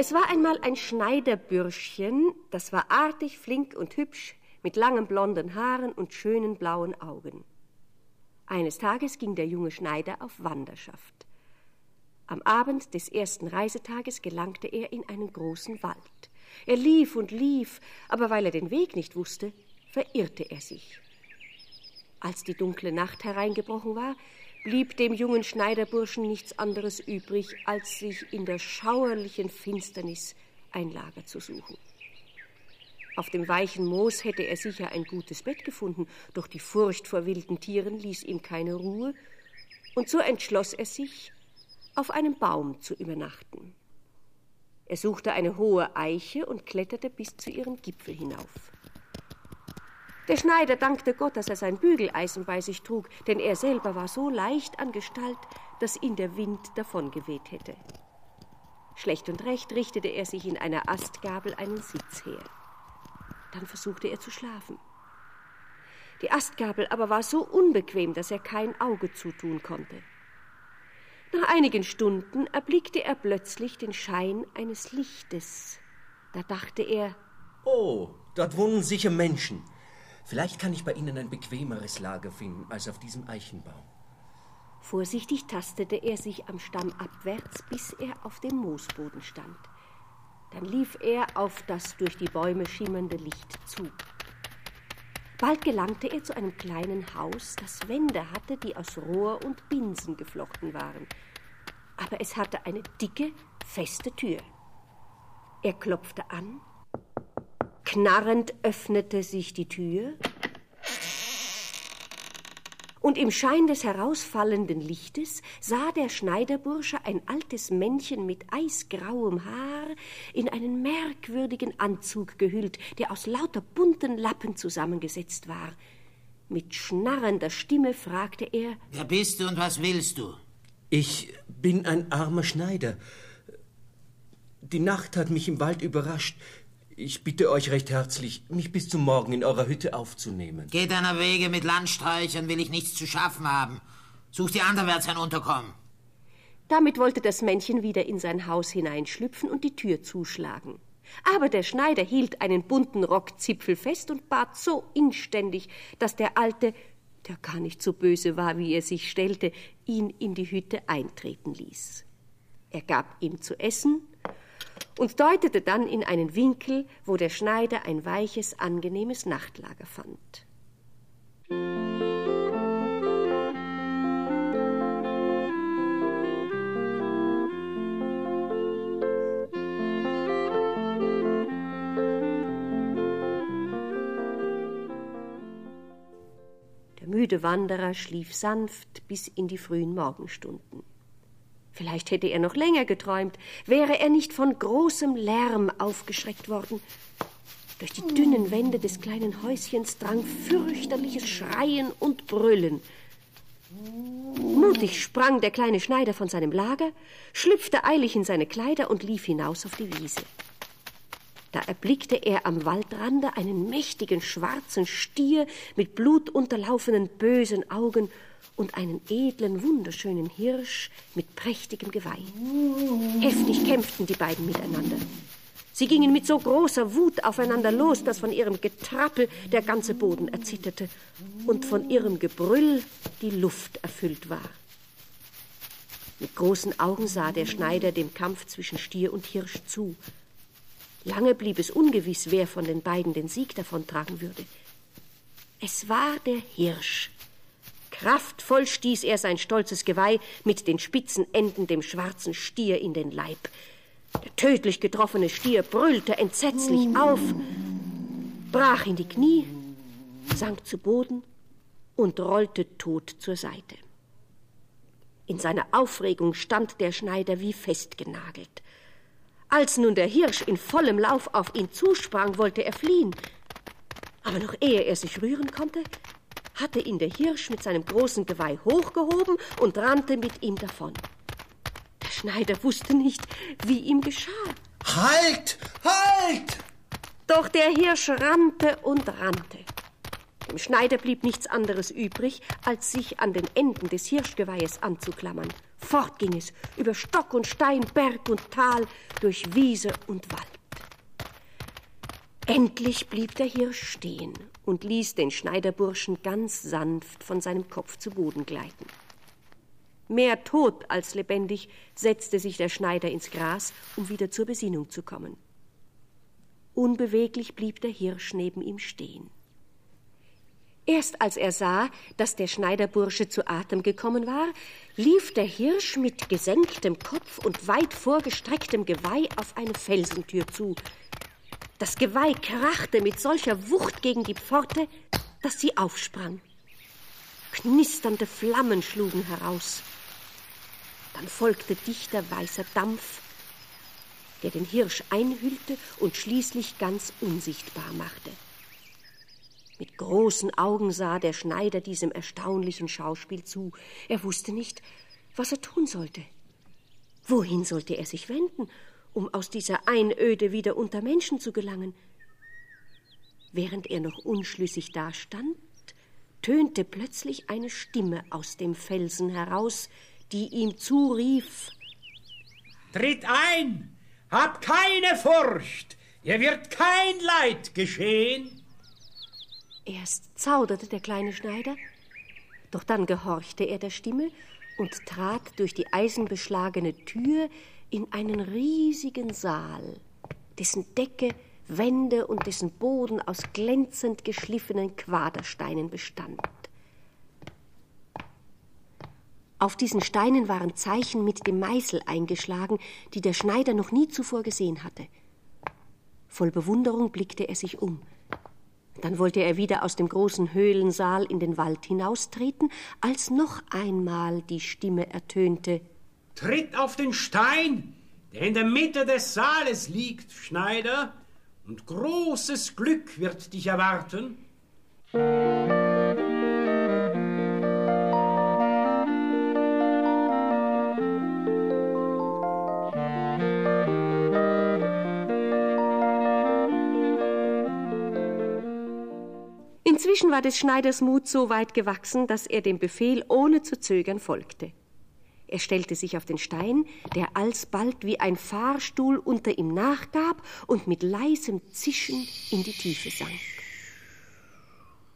Es war einmal ein Schneiderbürschchen, das war artig, flink und hübsch, mit langen blonden Haaren und schönen blauen Augen. Eines Tages ging der junge Schneider auf Wanderschaft. Am Abend des ersten Reisetages gelangte er in einen großen Wald. Er lief und lief, aber weil er den Weg nicht wusste, verirrte er sich. Als die dunkle Nacht hereingebrochen war, blieb dem jungen Schneiderburschen nichts anderes übrig, als sich in der schauerlichen Finsternis ein Lager zu suchen. Auf dem weichen Moos hätte er sicher ein gutes Bett gefunden, doch die Furcht vor wilden Tieren ließ ihm keine Ruhe, und so entschloss er sich, auf einem Baum zu übernachten. Er suchte eine hohe Eiche und kletterte bis zu ihrem Gipfel hinauf. Der Schneider dankte Gott, dass er sein Bügeleisen bei sich trug, denn er selber war so leicht an Gestalt, dass ihn der Wind davongeweht hätte. Schlecht und recht richtete er sich in einer Astgabel einen Sitz her. Dann versuchte er zu schlafen. Die Astgabel aber war so unbequem, dass er kein Auge zutun konnte. Nach einigen Stunden erblickte er plötzlich den Schein eines Lichtes. Da dachte er, Oh, dort wohnen sicher Menschen. Vielleicht kann ich bei Ihnen ein bequemeres Lager finden als auf diesem Eichenbaum. Vorsichtig tastete er sich am Stamm abwärts, bis er auf dem Moosboden stand. Dann lief er auf das durch die Bäume schimmernde Licht zu. Bald gelangte er zu einem kleinen Haus, das Wände hatte, die aus Rohr und Binsen geflochten waren. Aber es hatte eine dicke, feste Tür. Er klopfte an Knarrend öffnete sich die Tür und im Schein des herausfallenden Lichtes sah der Schneiderbursche ein altes Männchen mit eisgrauem Haar in einen merkwürdigen Anzug gehüllt, der aus lauter bunten Lappen zusammengesetzt war. Mit schnarrender Stimme fragte er Wer bist du und was willst du? Ich bin ein armer Schneider. Die Nacht hat mich im Wald überrascht. Ich bitte euch recht herzlich, mich bis zum Morgen in eurer Hütte aufzunehmen. Geh deiner Wege mit Landstreichern, will ich nichts zu schaffen haben. Such dir anderwärts ein Unterkommen. Damit wollte das Männchen wieder in sein Haus hineinschlüpfen und die Tür zuschlagen. Aber der Schneider hielt einen bunten Rockzipfel fest und bat so inständig, dass der Alte, der gar nicht so böse war, wie er sich stellte, ihn in die Hütte eintreten ließ. Er gab ihm zu essen und deutete dann in einen Winkel, wo der Schneider ein weiches, angenehmes Nachtlager fand. Der müde Wanderer schlief sanft bis in die frühen Morgenstunden. Vielleicht hätte er noch länger geträumt, wäre er nicht von großem Lärm aufgeschreckt worden. Durch die dünnen Wände des kleinen Häuschens drang fürchterliches Schreien und Brüllen. Mutig sprang der kleine Schneider von seinem Lager, schlüpfte eilig in seine Kleider und lief hinaus auf die Wiese. Da erblickte er am Waldrander einen mächtigen schwarzen Stier mit blutunterlaufenen bösen Augen und einen edlen, wunderschönen Hirsch mit prächtigem Geweih. Heftig kämpften die beiden miteinander. Sie gingen mit so großer Wut aufeinander los, dass von ihrem Getrappel der ganze Boden erzitterte und von ihrem Gebrüll die Luft erfüllt war. Mit großen Augen sah der Schneider dem Kampf zwischen Stier und Hirsch zu. Lange blieb es ungewiss, wer von den beiden den Sieg davontragen würde. Es war der Hirsch. Kraftvoll stieß er sein stolzes Geweih mit den spitzen Enden dem schwarzen Stier in den Leib. Der tödlich getroffene Stier brüllte entsetzlich auf, brach in die Knie, sank zu Boden und rollte tot zur Seite. In seiner Aufregung stand der Schneider wie festgenagelt. Als nun der Hirsch in vollem Lauf auf ihn zusprang, wollte er fliehen. Aber noch ehe er sich rühren konnte, hatte ihn der Hirsch mit seinem großen Geweih hochgehoben und rannte mit ihm davon. Der Schneider wusste nicht, wie ihm geschah. Halt! Halt! Doch der Hirsch rannte und rannte. Dem Schneider blieb nichts anderes übrig, als sich an den Enden des Hirschgeweihes anzuklammern. Fort ging es, über Stock und Stein, Berg und Tal, durch Wiese und Wald. Endlich blieb der Hirsch stehen und ließ den Schneiderburschen ganz sanft von seinem Kopf zu Boden gleiten. Mehr tot als lebendig setzte sich der Schneider ins Gras, um wieder zur Besinnung zu kommen. Unbeweglich blieb der Hirsch neben ihm stehen. Erst als er sah, dass der Schneiderbursche zu Atem gekommen war, lief der Hirsch mit gesenktem Kopf und weit vorgestrecktem Geweih auf eine Felsentür zu. Das Geweih krachte mit solcher Wucht gegen die Pforte, dass sie aufsprang. Knisternde Flammen schlugen heraus. Dann folgte dichter weißer Dampf, der den Hirsch einhüllte und schließlich ganz unsichtbar machte. Mit großen Augen sah der Schneider diesem erstaunlichen Schauspiel zu. Er wusste nicht, was er tun sollte. Wohin sollte er sich wenden, um aus dieser Einöde wieder unter Menschen zu gelangen? Während er noch unschlüssig dastand, tönte plötzlich eine Stimme aus dem Felsen heraus, die ihm zurief Tritt ein, hab keine Furcht, ihr wird kein Leid geschehen. Erst zauderte der kleine Schneider, doch dann gehorchte er der Stimme und trat durch die eisenbeschlagene Tür in einen riesigen Saal, dessen Decke, Wände und dessen Boden aus glänzend geschliffenen Quadersteinen bestand. Auf diesen Steinen waren Zeichen mit dem Meißel eingeschlagen, die der Schneider noch nie zuvor gesehen hatte. Voll Bewunderung blickte er sich um. Dann wollte er wieder aus dem großen Höhlensaal in den Wald hinaustreten, als noch einmal die Stimme ertönte. Tritt auf den Stein, der in der Mitte des Saales liegt, Schneider, und großes Glück wird dich erwarten. Inzwischen war des Schneiders Mut so weit gewachsen, dass er dem Befehl ohne zu zögern folgte. Er stellte sich auf den Stein, der alsbald wie ein Fahrstuhl unter ihm nachgab und mit leisem Zischen in die Tiefe sank.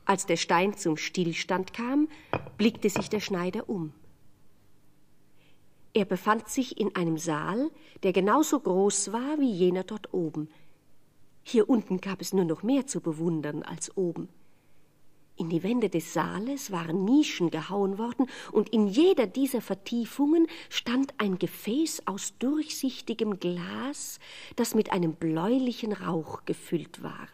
Als der Stein zum Stillstand kam, blickte sich der Schneider um. Er befand sich in einem Saal, der genauso groß war wie jener dort oben. Hier unten gab es nur noch mehr zu bewundern als oben. In die Wände des Saales waren Nischen gehauen worden, und in jeder dieser Vertiefungen stand ein Gefäß aus durchsichtigem Glas, das mit einem bläulichen Rauch gefüllt war.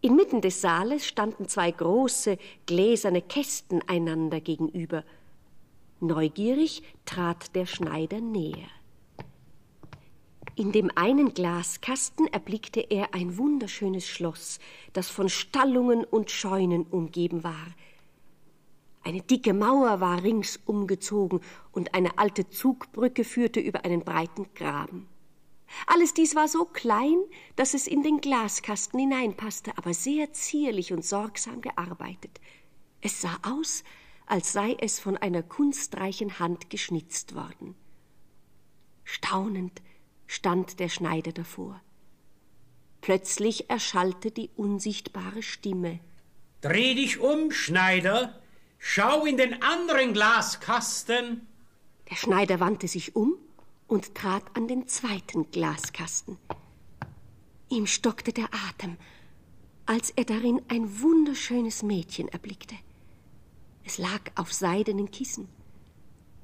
Inmitten des Saales standen zwei große gläserne Kästen einander gegenüber. Neugierig trat der Schneider näher. In dem einen Glaskasten erblickte er ein wunderschönes Schloss, das von Stallungen und Scheunen umgeben war. Eine dicke Mauer war rings umgezogen und eine alte Zugbrücke führte über einen breiten Graben. Alles dies war so klein, dass es in den Glaskasten hineinpasste, aber sehr zierlich und sorgsam gearbeitet. Es sah aus, als sei es von einer kunstreichen Hand geschnitzt worden. Staunend stand der Schneider davor. Plötzlich erschallte die unsichtbare Stimme. Dreh dich um, Schneider. Schau in den anderen Glaskasten. Der Schneider wandte sich um und trat an den zweiten Glaskasten. Ihm stockte der Atem, als er darin ein wunderschönes Mädchen erblickte. Es lag auf seidenen Kissen.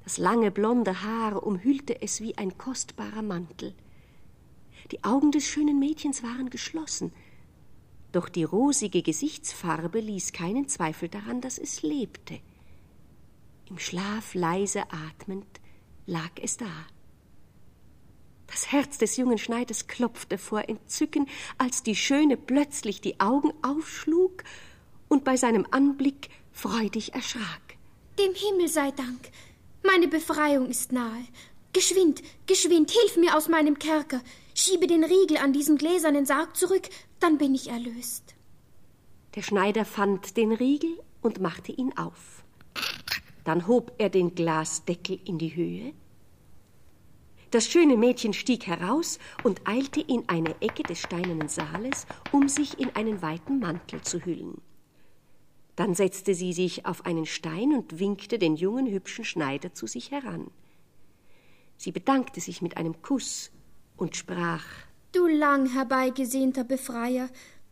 Das lange blonde Haar umhüllte es wie ein kostbarer Mantel. Die Augen des schönen Mädchens waren geschlossen, doch die rosige Gesichtsfarbe ließ keinen Zweifel daran, dass es lebte. Im Schlaf leise atmend lag es da. Das Herz des jungen Schneiders klopfte vor Entzücken, als die Schöne plötzlich die Augen aufschlug und bei seinem Anblick freudig erschrak. Dem Himmel sei Dank, meine Befreiung ist nahe. Geschwind, geschwind, hilf mir aus meinem Kerker. Schiebe den Riegel an diesem gläsernen Sarg zurück, dann bin ich erlöst. Der Schneider fand den Riegel und machte ihn auf. Dann hob er den Glasdeckel in die Höhe. Das schöne Mädchen stieg heraus und eilte in eine Ecke des steinernen Saales, um sich in einen weiten Mantel zu hüllen. Dann setzte sie sich auf einen Stein und winkte den jungen, hübschen Schneider zu sich heran. Sie bedankte sich mit einem Kuss und sprach Du lang herbeigesehnter Befreier,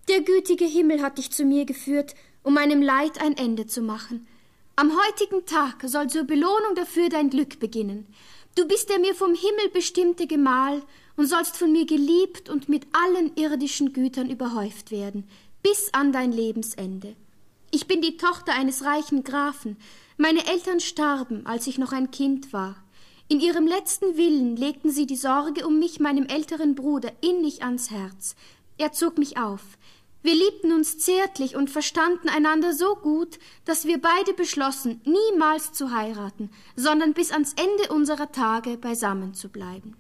der gütige Himmel hat dich zu mir geführt, um meinem Leid ein Ende zu machen. Am heutigen Tag soll zur Belohnung dafür dein Glück beginnen. Du bist der mir vom Himmel bestimmte Gemahl und sollst von mir geliebt und mit allen irdischen Gütern überhäuft werden, bis an dein Lebensende. Ich bin die Tochter eines reichen Grafen. Meine Eltern starben, als ich noch ein Kind war. In ihrem letzten Willen legten sie die Sorge um mich meinem älteren Bruder innig ans Herz. Er zog mich auf. Wir liebten uns zärtlich und verstanden einander so gut, dass wir beide beschlossen, niemals zu heiraten, sondern bis ans Ende unserer Tage beisammen zu bleiben.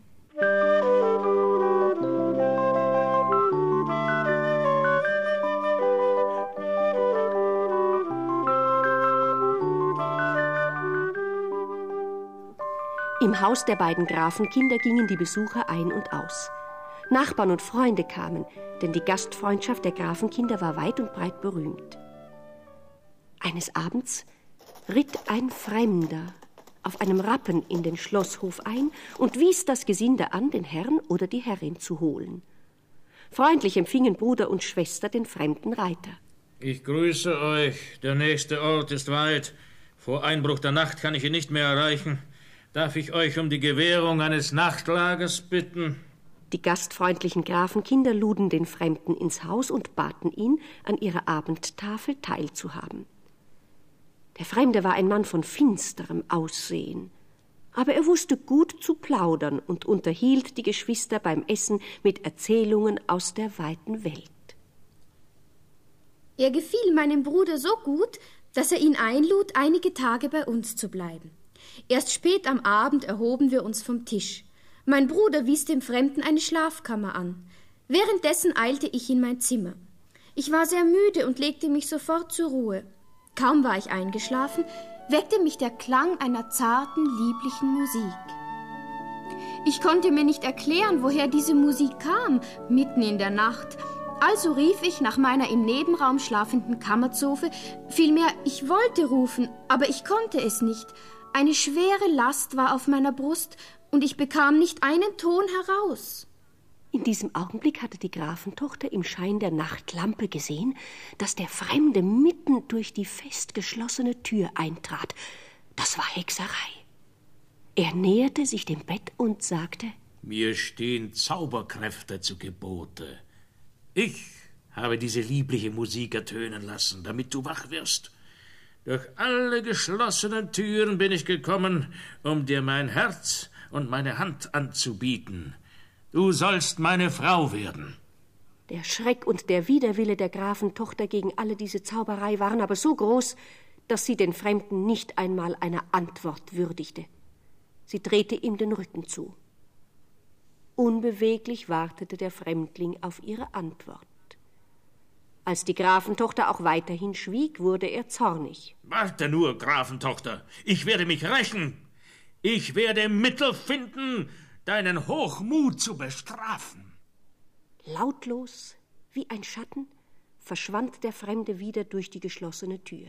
Im Haus der beiden Grafenkinder gingen die Besucher ein und aus. Nachbarn und Freunde kamen, denn die Gastfreundschaft der Grafenkinder war weit und breit berühmt. Eines Abends ritt ein Fremder auf einem Rappen in den Schlosshof ein und wies das Gesinde an, den Herrn oder die Herrin zu holen. Freundlich empfingen Bruder und Schwester den fremden Reiter. Ich grüße euch. Der nächste Ort ist weit. Vor Einbruch der Nacht kann ich ihn nicht mehr erreichen. Darf ich euch um die Gewährung eines Nachtlagers bitten? Die gastfreundlichen Grafenkinder luden den Fremden ins Haus und baten ihn, an ihrer Abendtafel teilzuhaben. Der Fremde war ein Mann von finsterem Aussehen, aber er wusste gut zu plaudern und unterhielt die Geschwister beim Essen mit Erzählungen aus der weiten Welt. Er gefiel meinem Bruder so gut, dass er ihn einlud, einige Tage bei uns zu bleiben. Erst spät am Abend erhoben wir uns vom Tisch. Mein Bruder wies dem Fremden eine Schlafkammer an. Währenddessen eilte ich in mein Zimmer. Ich war sehr müde und legte mich sofort zur Ruhe. Kaum war ich eingeschlafen, weckte mich der Klang einer zarten, lieblichen Musik. Ich konnte mir nicht erklären, woher diese Musik kam, mitten in der Nacht. Also rief ich nach meiner im Nebenraum schlafenden Kammerzofe, vielmehr ich wollte rufen, aber ich konnte es nicht. Eine schwere Last war auf meiner Brust und ich bekam nicht einen Ton heraus. In diesem Augenblick hatte die Grafentochter im Schein der Nachtlampe gesehen, dass der Fremde mitten durch die fest geschlossene Tür eintrat. Das war Hexerei. Er näherte sich dem Bett und sagte Mir stehen Zauberkräfte zu Gebote. Ich habe diese liebliche Musik ertönen lassen, damit du wach wirst. Durch alle geschlossenen Türen bin ich gekommen, um dir mein Herz und meine Hand anzubieten. Du sollst meine Frau werden. Der Schreck und der Widerwille der Grafentochter gegen alle diese Zauberei waren aber so groß, dass sie den Fremden nicht einmal einer Antwort würdigte. Sie drehte ihm den Rücken zu. Unbeweglich wartete der Fremdling auf ihre Antwort. Als die Grafentochter auch weiterhin schwieg, wurde er zornig. Warte nur, Grafentochter, ich werde mich rächen. Ich werde Mittel finden, deinen Hochmut zu bestrafen. Lautlos, wie ein Schatten, verschwand der Fremde wieder durch die geschlossene Tür.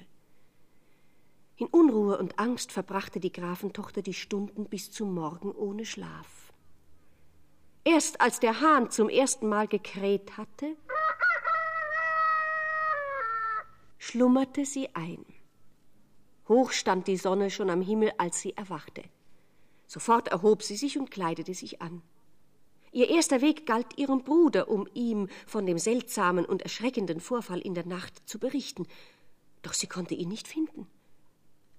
In Unruhe und Angst verbrachte die Grafentochter die Stunden bis zum Morgen ohne Schlaf. Erst als der Hahn zum ersten Mal gekräht hatte, schlummerte sie ein. Hoch stand die Sonne schon am Himmel, als sie erwachte. Sofort erhob sie sich und kleidete sich an. Ihr erster Weg galt ihrem Bruder, um ihm von dem seltsamen und erschreckenden Vorfall in der Nacht zu berichten. Doch sie konnte ihn nicht finden.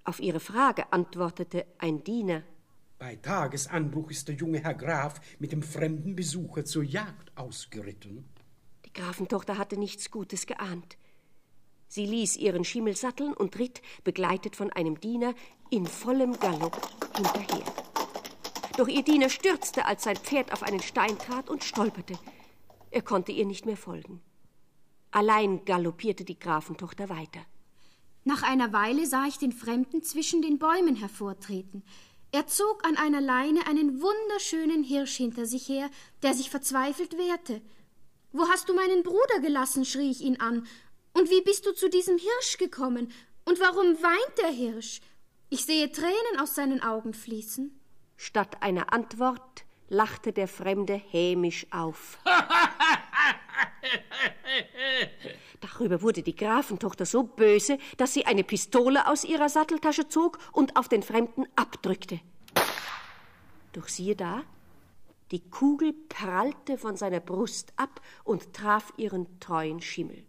Auf ihre Frage antwortete ein Diener Bei Tagesanbruch ist der junge Herr Graf mit dem fremden Besucher zur Jagd ausgeritten. Die Grafentochter hatte nichts Gutes geahnt. Sie ließ ihren Schimmel satteln und ritt, begleitet von einem Diener, in vollem Galopp hinterher. Doch ihr Diener stürzte, als sein Pferd auf einen Stein trat und stolperte. Er konnte ihr nicht mehr folgen. Allein galoppierte die Grafentochter weiter. Nach einer Weile sah ich den Fremden zwischen den Bäumen hervortreten. Er zog an einer Leine einen wunderschönen Hirsch hinter sich her, der sich verzweifelt wehrte. Wo hast du meinen Bruder gelassen? schrie ich ihn an. Und wie bist du zu diesem Hirsch gekommen? Und warum weint der Hirsch? Ich sehe Tränen aus seinen Augen fließen. Statt einer Antwort lachte der Fremde hämisch auf. Darüber wurde die Grafentochter so böse, dass sie eine Pistole aus ihrer Satteltasche zog und auf den Fremden abdrückte. Doch siehe da, die Kugel prallte von seiner Brust ab und traf ihren treuen Schimmel.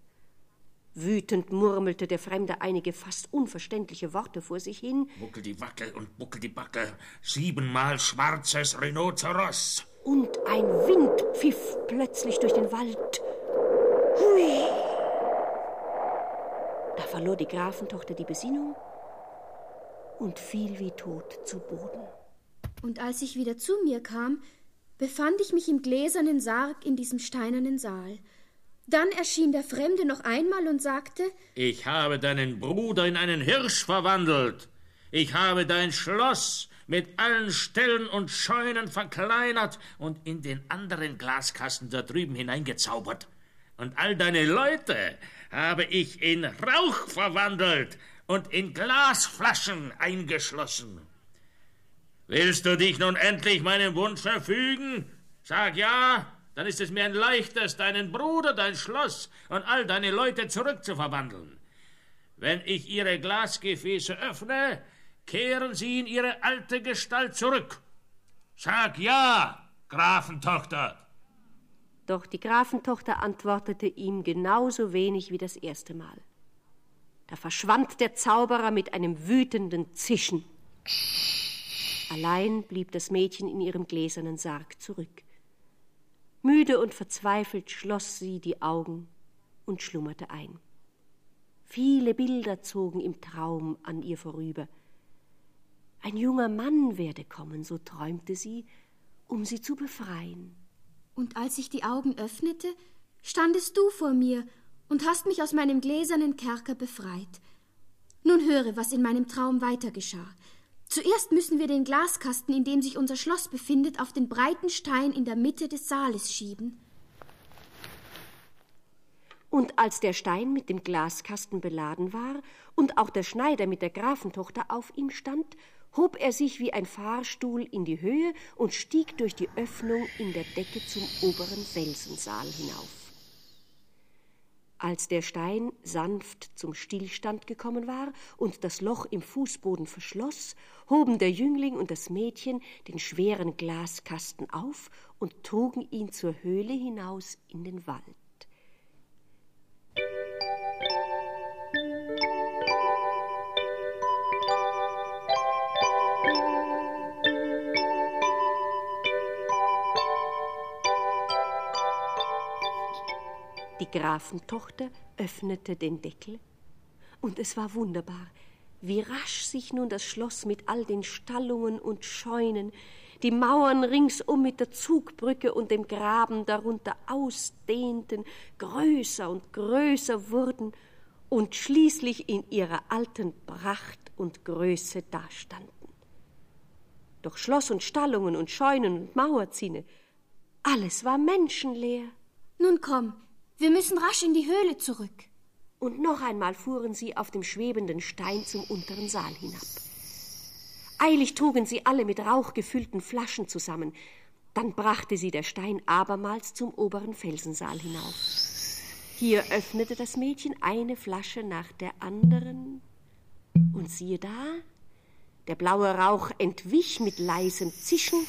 Wütend murmelte der Fremde einige fast unverständliche Worte vor sich hin. Buckel die Wackel und buckel die Backe, siebenmal schwarzes Rhinoceros. Und ein Wind pfiff plötzlich durch den Wald. Hui! Da verlor die Grafentochter die Besinnung und fiel wie tot zu Boden. Und als ich wieder zu mir kam, befand ich mich im gläsernen Sarg in diesem steinernen Saal. Dann erschien der Fremde noch einmal und sagte Ich habe deinen Bruder in einen Hirsch verwandelt. Ich habe dein Schloss mit allen Ställen und Scheunen verkleinert und in den anderen Glaskasten da drüben hineingezaubert. Und all deine Leute habe ich in Rauch verwandelt und in Glasflaschen eingeschlossen. Willst du dich nun endlich meinem Wunsch verfügen? Sag ja, dann ist es mir ein leichtes, deinen Bruder, dein Schloss und all deine Leute zurückzuverwandeln. Wenn ich ihre Glasgefäße öffne, kehren sie in ihre alte Gestalt zurück. Sag ja, Grafentochter. Doch die Grafentochter antwortete ihm genauso wenig wie das erste Mal. Da verschwand der Zauberer mit einem wütenden Zischen. Allein blieb das Mädchen in ihrem gläsernen Sarg zurück. Müde und verzweifelt schloss sie die Augen und schlummerte ein. Viele Bilder zogen im Traum an ihr vorüber. Ein junger Mann werde kommen, so träumte sie, um sie zu befreien. Und als ich die Augen öffnete, standest du vor mir und hast mich aus meinem gläsernen Kerker befreit. Nun höre, was in meinem Traum weiter geschah. Zuerst müssen wir den Glaskasten, in dem sich unser Schloss befindet, auf den breiten Stein in der Mitte des Saales schieben. Und als der Stein mit dem Glaskasten beladen war und auch der Schneider mit der Grafentochter auf ihm stand, hob er sich wie ein Fahrstuhl in die Höhe und stieg durch die Öffnung in der Decke zum oberen Felsensaal hinauf. Als der Stein sanft zum Stillstand gekommen war und das Loch im Fußboden verschloss, hoben der Jüngling und das Mädchen den schweren Glaskasten auf und trugen ihn zur Höhle hinaus in den Wald. Die Grafentochter öffnete den Deckel, und es war wunderbar, wie rasch sich nun das Schloss mit all den Stallungen und Scheunen, die Mauern ringsum mit der Zugbrücke und dem Graben darunter ausdehnten, größer und größer wurden und schließlich in ihrer alten Pracht und Größe dastanden. Doch Schloss und Stallungen und Scheunen und Mauerzinne, alles war menschenleer. Nun komm, wir müssen rasch in die Höhle zurück. Und noch einmal fuhren sie auf dem schwebenden Stein zum unteren Saal hinab. Eilig trugen sie alle mit Rauch gefüllten Flaschen zusammen. Dann brachte sie der Stein abermals zum oberen Felsensaal hinauf. Hier öffnete das Mädchen eine Flasche nach der anderen. Und siehe da, der blaue Rauch entwich mit leisem Zischen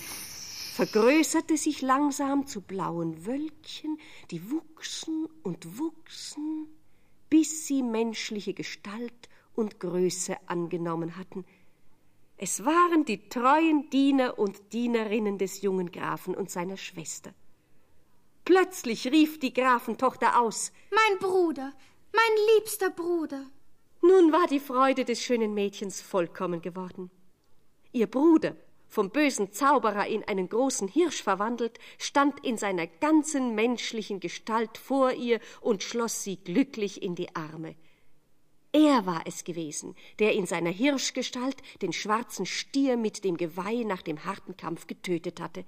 vergrößerte sich langsam zu blauen Wölkchen, die wuchsen und wuchsen, bis sie menschliche Gestalt und Größe angenommen hatten. Es waren die treuen Diener und Dienerinnen des jungen Grafen und seiner Schwester. Plötzlich rief die Grafentochter aus Mein Bruder, mein liebster Bruder. Nun war die Freude des schönen Mädchens vollkommen geworden. Ihr Bruder, vom bösen Zauberer in einen großen Hirsch verwandelt, stand in seiner ganzen menschlichen Gestalt vor ihr und schloss sie glücklich in die Arme. Er war es gewesen, der in seiner Hirschgestalt den schwarzen Stier mit dem Geweih nach dem harten Kampf getötet hatte.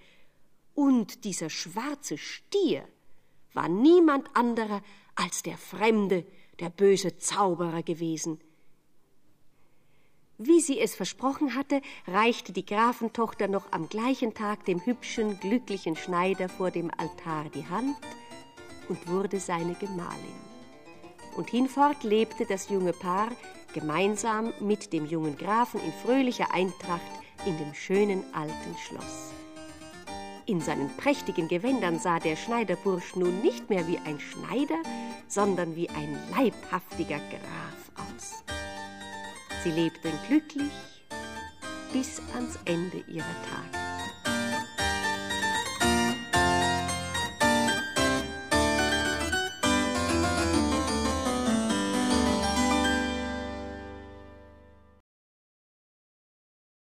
Und dieser schwarze Stier war niemand anderer als der Fremde, der böse Zauberer gewesen. Wie sie es versprochen hatte, reichte die Grafentochter noch am gleichen Tag dem hübschen, glücklichen Schneider vor dem Altar die Hand und wurde seine Gemahlin. Und hinfort lebte das junge Paar gemeinsam mit dem jungen Grafen in fröhlicher Eintracht in dem schönen alten Schloss. In seinen prächtigen Gewändern sah der Schneiderbursch nun nicht mehr wie ein Schneider, sondern wie ein leibhaftiger Graf aus. Sie lebten glücklich bis ans Ende ihrer Tage.